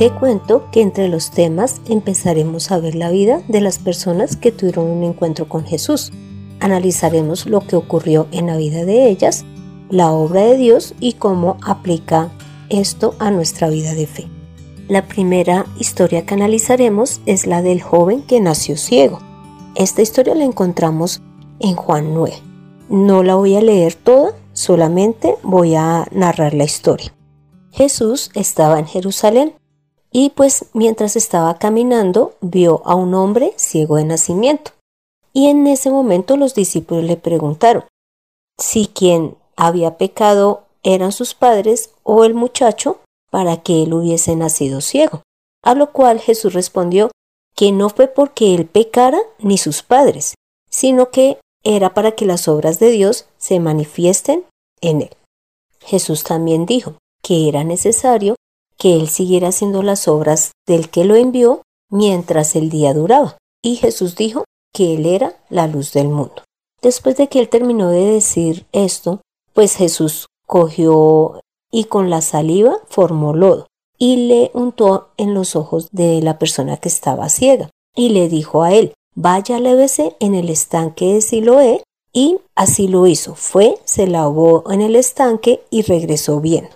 Te cuento que entre los temas empezaremos a ver la vida de las personas que tuvieron un encuentro con Jesús. Analizaremos lo que ocurrió en la vida de ellas, la obra de Dios y cómo aplica esto a nuestra vida de fe. La primera historia que analizaremos es la del joven que nació ciego. Esta historia la encontramos en Juan 9. No la voy a leer toda, solamente voy a narrar la historia. Jesús estaba en Jerusalén y pues mientras estaba caminando vio a un hombre ciego de nacimiento. Y en ese momento los discípulos le preguntaron si quien había pecado eran sus padres o el muchacho para que él hubiese nacido ciego. A lo cual Jesús respondió que no fue porque él pecara ni sus padres, sino que era para que las obras de Dios se manifiesten en él. Jesús también dijo que era necesario que él siguiera haciendo las obras del que lo envió mientras el día duraba. Y Jesús dijo que él era la luz del mundo. Después de que él terminó de decir esto, pues Jesús cogió y con la saliva formó lodo y le untó en los ojos de la persona que estaba ciega y le dijo a él, vaya lévese en el estanque de Siloé y así lo hizo. Fue, se lavó en el estanque y regresó bien.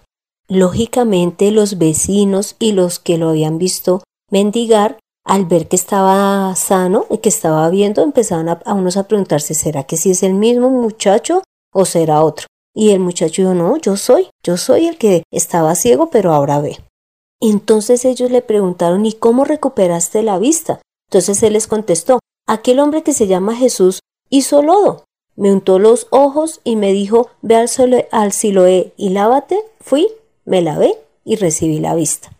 Lógicamente los vecinos y los que lo habían visto mendigar, al ver que estaba sano y que estaba viendo, empezaban a, unos a preguntarse, ¿será que si es el mismo muchacho o será otro? Y el muchacho dijo, no, yo soy, yo soy el que estaba ciego, pero ahora ve. Entonces ellos le preguntaron, ¿y cómo recuperaste la vista? Entonces él les contestó, aquel hombre que se llama Jesús hizo lodo, me untó los ojos y me dijo, ve al, al Siloé y lávate. Fui me lavé y recibí la vista.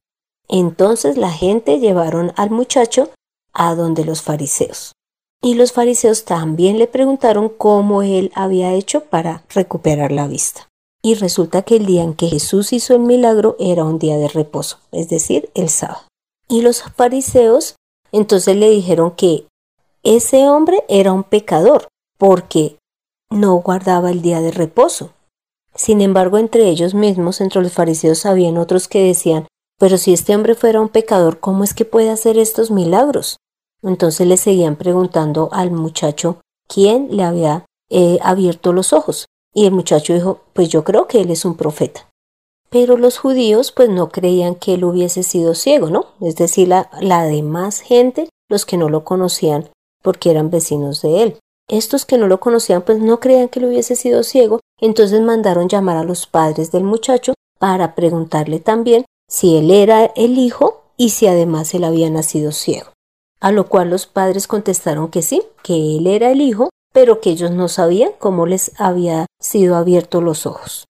Entonces la gente llevaron al muchacho a donde los fariseos. Y los fariseos también le preguntaron cómo él había hecho para recuperar la vista. Y resulta que el día en que Jesús hizo el milagro era un día de reposo, es decir, el sábado. Y los fariseos entonces le dijeron que ese hombre era un pecador porque no guardaba el día de reposo. Sin embargo, entre ellos mismos, entre los fariseos, habían otros que decían, pero si este hombre fuera un pecador, ¿cómo es que puede hacer estos milagros? Entonces le seguían preguntando al muchacho quién le había eh, abierto los ojos. Y el muchacho dijo, pues yo creo que él es un profeta. Pero los judíos pues no creían que él hubiese sido ciego, ¿no? Es decir, la, la demás gente, los que no lo conocían porque eran vecinos de él. Estos que no lo conocían pues no creían que él hubiese sido ciego, entonces mandaron llamar a los padres del muchacho para preguntarle también si él era el hijo y si además él había nacido ciego. A lo cual los padres contestaron que sí, que él era el hijo, pero que ellos no sabían cómo les había sido abiertos los ojos.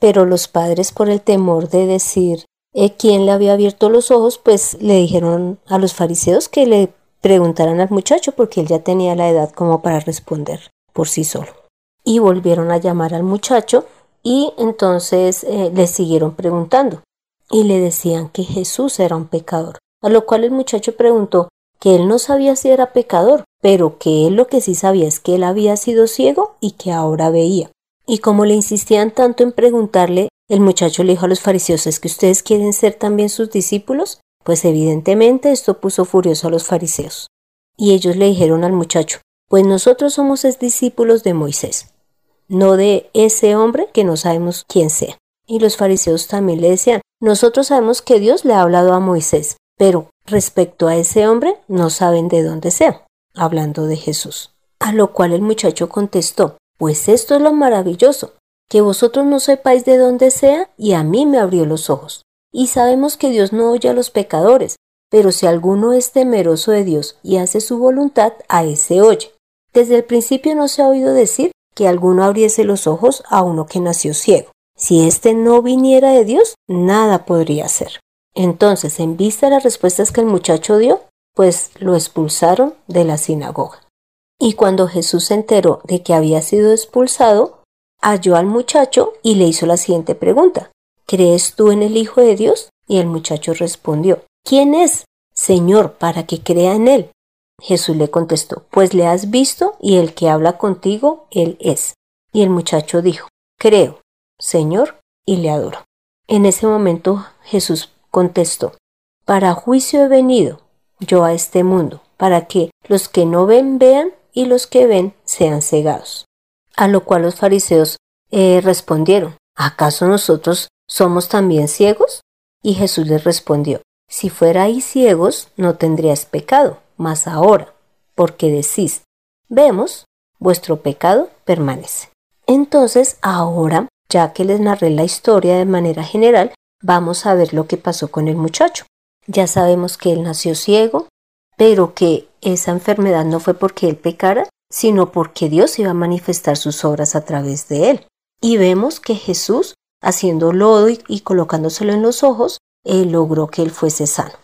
Pero los padres, por el temor de decir eh, quién le había abierto los ojos, pues le dijeron a los fariseos que le preguntaran al muchacho porque él ya tenía la edad como para responder por sí solo. Y volvieron a llamar al muchacho y entonces eh, le siguieron preguntando y le decían que Jesús era un pecador. A lo cual el muchacho preguntó que él no sabía si era pecador, pero que él lo que sí sabía es que él había sido ciego y que ahora veía. Y como le insistían tanto en preguntarle, el muchacho le dijo a los fariseos, ¿es que ustedes quieren ser también sus discípulos? Pues evidentemente esto puso furioso a los fariseos. Y ellos le dijeron al muchacho, pues nosotros somos discípulos de Moisés, no de ese hombre que no sabemos quién sea. Y los fariseos también le decían, nosotros sabemos que Dios le ha hablado a Moisés, pero respecto a ese hombre no saben de dónde sea, hablando de Jesús. A lo cual el muchacho contestó, pues esto es lo maravilloso, que vosotros no sepáis de dónde sea y a mí me abrió los ojos. Y sabemos que Dios no oye a los pecadores, pero si alguno es temeroso de Dios y hace su voluntad, a ese oye. Desde el principio no se ha oído decir que alguno abriese los ojos a uno que nació ciego. Si éste no viniera de Dios, nada podría hacer. Entonces, en vista de las respuestas que el muchacho dio, pues lo expulsaron de la sinagoga. Y cuando Jesús se enteró de que había sido expulsado, halló al muchacho y le hizo la siguiente pregunta. ¿Crees tú en el Hijo de Dios? Y el muchacho respondió, ¿quién es, Señor, para que crea en él? Jesús le contestó, pues le has visto y el que habla contigo, él es. Y el muchacho dijo, creo, Señor, y le adoro. En ese momento Jesús contestó, para juicio he venido yo a este mundo, para que los que no ven vean y los que ven sean cegados. A lo cual los fariseos eh, respondieron, ¿acaso nosotros somos también ciegos? Y Jesús les respondió, si fuerais ciegos no tendrías pecado, mas ahora, porque decís, vemos, vuestro pecado permanece. Entonces, ahora, ya que les narré la historia de manera general, vamos a ver lo que pasó con el muchacho. Ya sabemos que él nació ciego, pero que esa enfermedad no fue porque él pecara, sino porque Dios iba a manifestar sus obras a través de él. Y vemos que Jesús, haciendo lodo y, colocándoselo en los ojos, él logró que él fuese sano.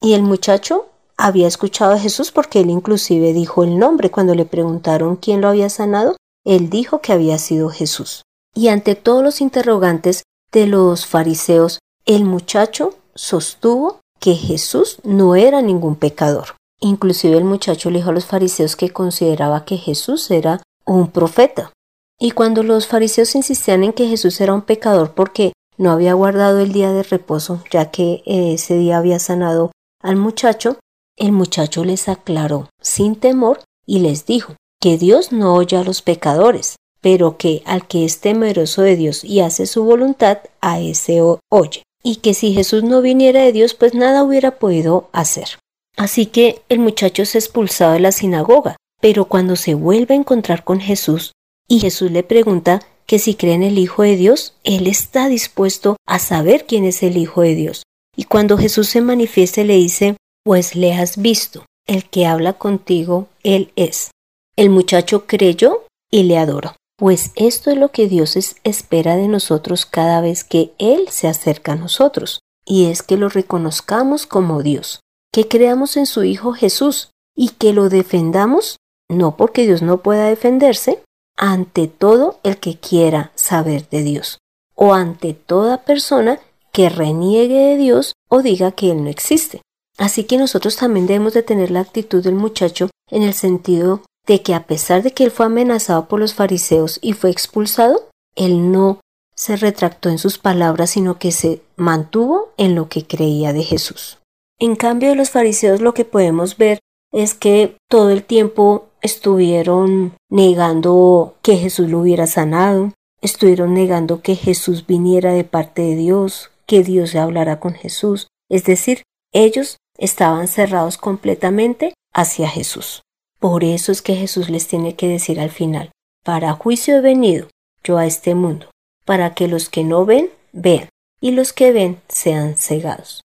Y el muchacho había escuchado a Jesús porque él inclusive dijo el nombre cuando le preguntaron quién lo había sanado, él dijo que había sido Jesús. Y ante todos los interrogantes de los fariseos, el muchacho sostuvo que Jesús no era ningún pecador. Inclusive el muchacho le dijo a los fariseos que consideraba que Jesús era un profeta. Y cuando los fariseos insistían en que Jesús era un pecador porque no había guardado el día de reposo, ya que ese día había sanado al muchacho, el muchacho les aclaró sin temor y les dijo que Dios no oye a los pecadores, pero que al que es temeroso de Dios y hace su voluntad, a ese oye. Y que si Jesús no viniera de Dios, pues nada hubiera podido hacer. Así que el muchacho es expulsado de la sinagoga, pero cuando se vuelve a encontrar con Jesús y Jesús le pregunta que si cree en el Hijo de Dios, él está dispuesto a saber quién es el Hijo de Dios. Y cuando Jesús se manifieste le dice, pues le has visto, el que habla contigo, él es. El muchacho creyó y le adoró. Pues esto es lo que Dios espera de nosotros cada vez que Él se acerca a nosotros, y es que lo reconozcamos como Dios, que creamos en su Hijo Jesús y que lo defendamos, no porque Dios no pueda defenderse, ante todo el que quiera saber de Dios, o ante toda persona que reniegue de Dios o diga que Él no existe. Así que nosotros también debemos de tener la actitud del muchacho en el sentido de que a pesar de que él fue amenazado por los fariseos y fue expulsado, él no se retractó en sus palabras, sino que se mantuvo en lo que creía de Jesús. En cambio de los fariseos lo que podemos ver es que todo el tiempo estuvieron negando que Jesús lo hubiera sanado, estuvieron negando que Jesús viniera de parte de Dios, que Dios hablara con Jesús, es decir, ellos estaban cerrados completamente hacia Jesús. Por eso es que Jesús les tiene que decir al final, para juicio he venido yo a este mundo, para que los que no ven, vean, y los que ven sean cegados.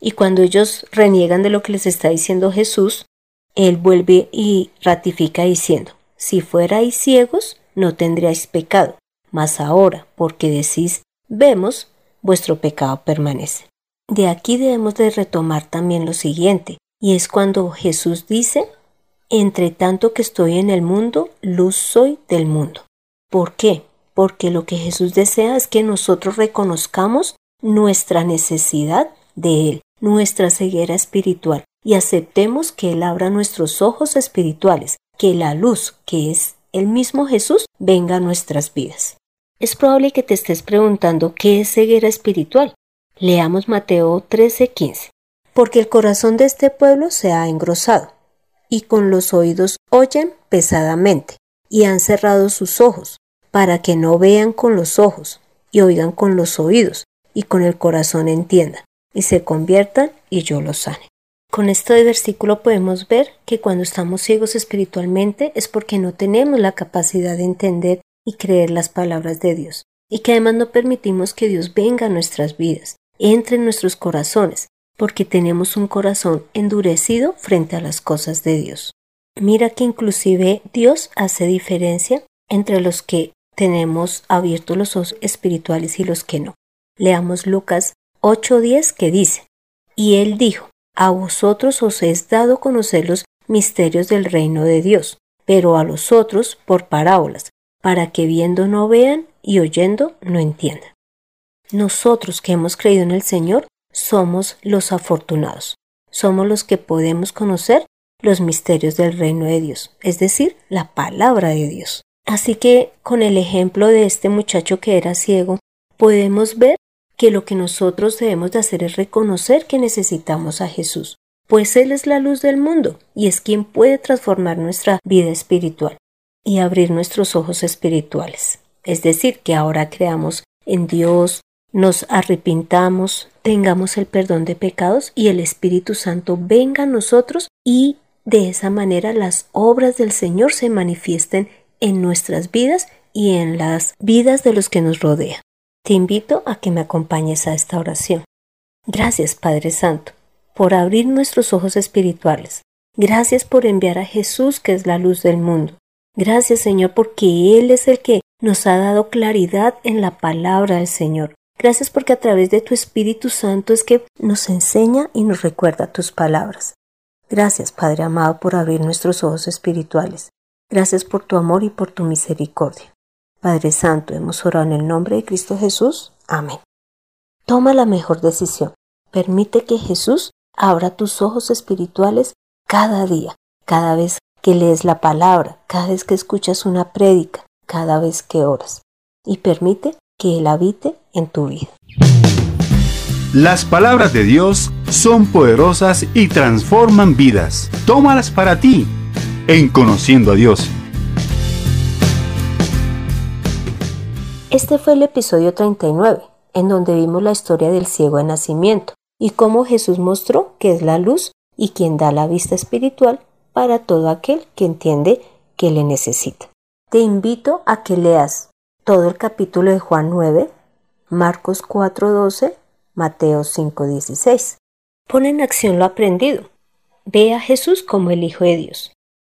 Y cuando ellos reniegan de lo que les está diciendo Jesús, Él vuelve y ratifica diciendo, si fuerais ciegos, no tendríais pecado, mas ahora, porque decís, vemos, vuestro pecado permanece. De aquí debemos de retomar también lo siguiente, y es cuando Jesús dice, entre tanto que estoy en el mundo, luz soy del mundo. ¿Por qué? Porque lo que Jesús desea es que nosotros reconozcamos nuestra necesidad de Él, nuestra ceguera espiritual, y aceptemos que Él abra nuestros ojos espirituales, que la luz, que es el mismo Jesús, venga a nuestras vidas. Es probable que te estés preguntando qué es ceguera espiritual. Leamos Mateo 13:15. Porque el corazón de este pueblo se ha engrosado y con los oídos oyen pesadamente, y han cerrado sus ojos, para que no vean con los ojos, y oigan con los oídos, y con el corazón entiendan, y se conviertan, y yo los sane. Con este versículo podemos ver que cuando estamos ciegos espiritualmente es porque no tenemos la capacidad de entender y creer las palabras de Dios, y que además no permitimos que Dios venga a nuestras vidas, entre en nuestros corazones, porque tenemos un corazón endurecido frente a las cosas de Dios. Mira que inclusive Dios hace diferencia entre los que tenemos abiertos los ojos espirituales y los que no. Leamos Lucas 8:10 que dice, Y él dijo, A vosotros os es dado conocer los misterios del reino de Dios, pero a los otros por parábolas, para que viendo no vean y oyendo no entiendan. Nosotros que hemos creído en el Señor somos los afortunados, somos los que podemos conocer los misterios del reino de Dios, es decir, la palabra de Dios. Así que con el ejemplo de este muchacho que era ciego, podemos ver que lo que nosotros debemos de hacer es reconocer que necesitamos a Jesús, pues Él es la luz del mundo y es quien puede transformar nuestra vida espiritual y abrir nuestros ojos espirituales. Es decir, que ahora creamos en Dios, nos arrepintamos, tengamos el perdón de pecados y el Espíritu Santo venga a nosotros y de esa manera las obras del Señor se manifiesten en nuestras vidas y en las vidas de los que nos rodean. Te invito a que me acompañes a esta oración. Gracias, Padre Santo, por abrir nuestros ojos espirituales. Gracias por enviar a Jesús, que es la luz del mundo. Gracias, Señor, porque Él es el que nos ha dado claridad en la palabra del Señor. Gracias porque a través de tu Espíritu Santo es que nos enseña y nos recuerda tus palabras. Gracias, Padre amado, por abrir nuestros ojos espirituales. Gracias por tu amor y por tu misericordia. Padre Santo, hemos orado en el nombre de Cristo Jesús. Amén. Toma la mejor decisión. Permite que Jesús abra tus ojos espirituales cada día, cada vez que lees la palabra, cada vez que escuchas una prédica, cada vez que oras. Y permite que Él habite en tu vida. Las palabras de Dios son poderosas y transforman vidas. Tómalas para ti en Conociendo a Dios. Este fue el episodio 39, en donde vimos la historia del ciego de nacimiento y cómo Jesús mostró que es la luz y quien da la vista espiritual para todo aquel que entiende que le necesita. Te invito a que leas todo el capítulo de Juan 9, Marcos 4:12, Mateo 5:16. Pon en acción lo aprendido. Ve a Jesús como el Hijo de Dios.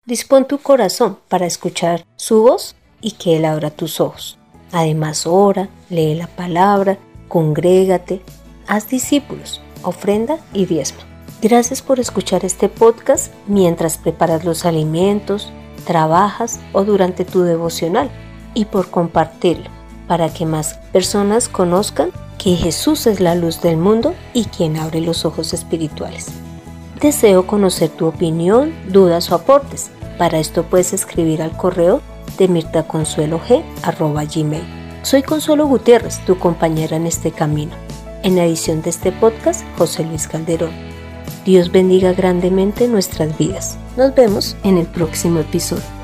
Dispón tu corazón para escuchar su voz y que Él abra tus ojos. Además, ora, lee la palabra, congrégate, haz discípulos, ofrenda y diezma. Gracias por escuchar este podcast mientras preparas los alimentos, trabajas o durante tu devocional y por compartirlo para que más personas conozcan que Jesús es la luz del mundo y quien abre los ojos espirituales. Deseo conocer tu opinión, dudas o aportes. Para esto puedes escribir al correo de mirtaconsuelog.gmail. Soy Consuelo Gutiérrez, tu compañera en este camino. En la edición de este podcast, José Luis Calderón. Dios bendiga grandemente nuestras vidas. Nos vemos en el próximo episodio.